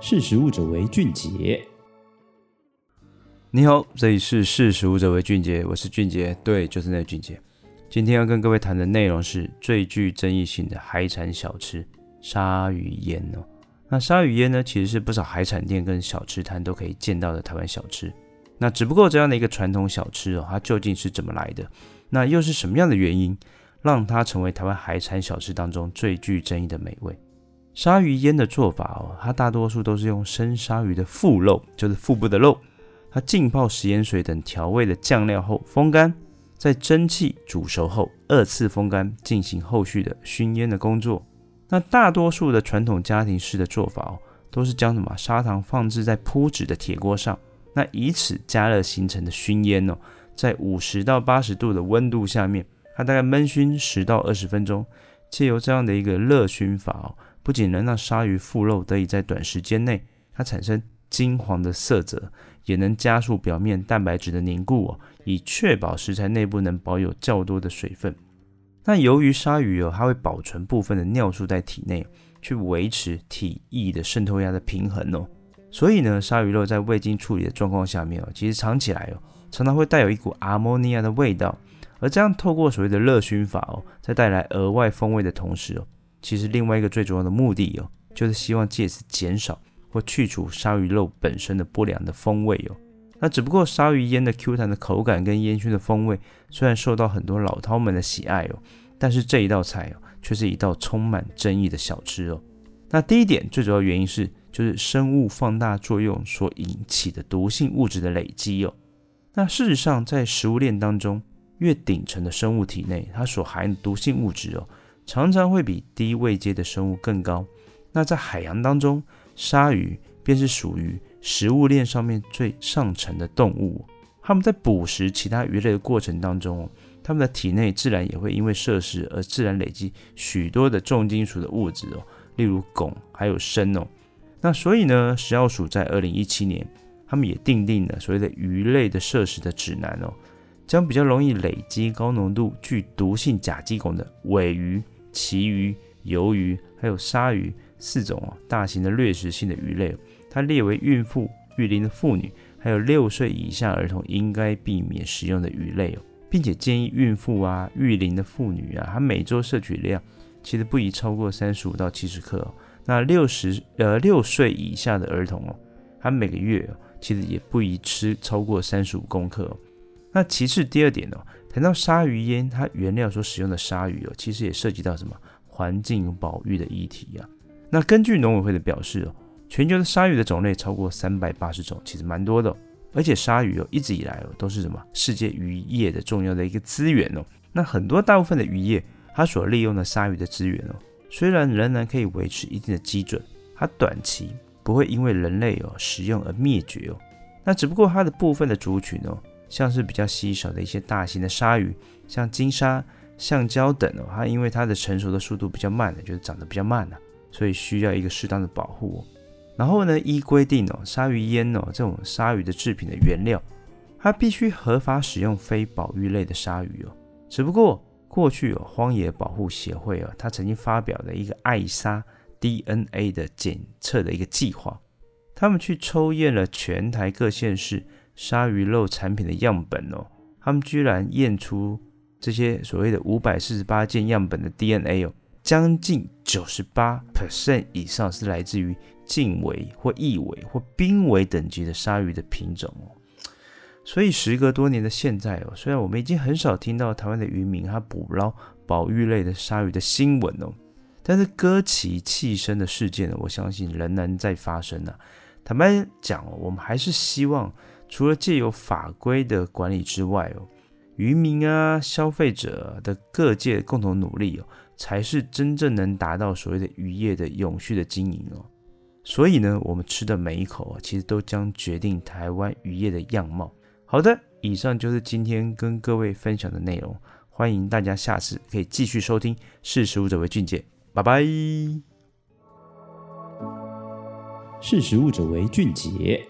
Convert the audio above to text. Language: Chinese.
识时务者为俊杰。你好，这里是识时务者为俊杰，我是俊杰，对，就是那个俊杰。今天要跟各位谈的内容是最具争议性的海产小吃——鲨鱼烟哦。那鲨鱼烟呢，其实是不少海产店跟小吃摊都可以见到的台湾小吃。那只不过这样的一个传统小吃哦，它究竟是怎么来的？那又是什么样的原因让它成为台湾海产小吃当中最具争议的美味？鲨鱼烟的做法哦，它大多数都是用生鲨鱼的腹肉，就是腹部的肉，它浸泡食盐水等调味的酱料后风干，在蒸汽煮熟后二次风干，进行后续的熏烟的工作。那大多数的传统家庭式的做法哦，都是将什么砂糖放置在铺纸的铁锅上，那以此加热形成的熏烟哦，在五十到八十度的温度下面，它大概闷熏十到二十分钟，借由这样的一个热熏法哦。不仅能让鲨鱼腹肉得以在短时间内它产生金黄的色泽，也能加速表面蛋白质的凝固哦，以确保食材内部能保有较多的水分。那由于鲨鱼哦，它会保存部分的尿素在体内，去维持体液的渗透压的平衡哦，所以呢，鲨鱼肉在未经处理的状况下面哦，其实尝起来哦，常常会带有一股阿摩尼亚的味道。而这样透过所谓的热熏法哦，在带来额外风味的同时哦。其实另外一个最重要的目的哦，就是希望借此减少或去除鲨鱼肉本身的不良的风味哦。那只不过鲨鱼烟的 Q 弹的口感跟烟熏的风味，虽然受到很多老饕们的喜爱哦，但是这一道菜哦，却是一道充满争议的小吃哦。那第一点最主要原因是，就是生物放大作用所引起的毒性物质的累积哦。那事实上，在食物链当中，越顶层的生物体内，它所含的毒性物质哦。常常会比低位阶的生物更高。那在海洋当中，鲨鱼便是属于食物链上面最上层的动物。它们在捕食其他鱼类的过程当中，它们的体内自然也会因为摄食而自然累积许多的重金属的物质哦，例如汞还有砷哦。那所以呢，食药署在二零一七年，他们也订定了所谓的鱼类的摄食的指南哦，将比较容易累积高浓度具毒性甲基汞的鮪鱼。旗鱼、鱿鱼还有鲨鱼四种哦，大型的掠食性的鱼类，它列为孕妇、育龄的妇女，还有六岁以下儿童应该避免食用的鱼类哦，并且建议孕妇啊、育龄的妇女啊，它每周摄取量其实不宜超过三十五到七十克哦。那六十呃六岁以下的儿童哦，它每个月其实也不宜吃超过三十五公克哦。那其次第二点哦。谈到鲨鱼烟，它原料所使用的鲨鱼哦，其实也涉及到什么环境保育的议题啊。那根据农委会的表示哦，全球的鲨鱼的种类超过三百八十种，其实蛮多的哦。而且鲨鱼哦，一直以来哦，都是什么世界渔业的重要的一个资源哦。那很多大部分的渔业，它所利用的鲨鱼的资源哦，虽然仍然可以维持一定的基准，它短期不会因为人类哦使用而灭绝哦。那只不过它的部分的族群哦。像是比较稀少的一些大型的鲨鱼，像金鲨、橡胶等哦，它因为它的成熟的速度比较慢的，就是长得比较慢了，所以需要一个适当的保护。然后呢，依规定哦，鲨鱼烟哦，这种鲨鱼的制品的原料，它必须合法使用非保育类的鲨鱼哦。只不过过去哦，荒野保护协会哦，它曾经发表了一个爱鲨 DNA 的检测的一个计划，他们去抽验了全台各县市。鲨鱼肉产品的样本哦，他们居然验出这些所谓的五百四十八件样本的 DNA 哦，将近九十八 percent 以上是来自于近危或易危或濒危等级的鲨鱼的品种哦。所以时隔多年的现在哦，虽然我们已经很少听到台湾的渔民他捕捞保育类的鲨鱼的新闻哦，但是割鳍弃身的事件呢，我相信仍然在发生呢。坦白讲哦，我们还是希望。除了借由法规的管理之外哦，渔民啊、消费者的各界共同努力哦，才是真正能达到所谓的渔业的永续的经营哦。所以呢，我们吃的每一口啊，其实都将决定台湾渔业的样貌。好的，以上就是今天跟各位分享的内容，欢迎大家下次可以继续收听。识时务者为俊杰，拜拜。识时务者为俊杰。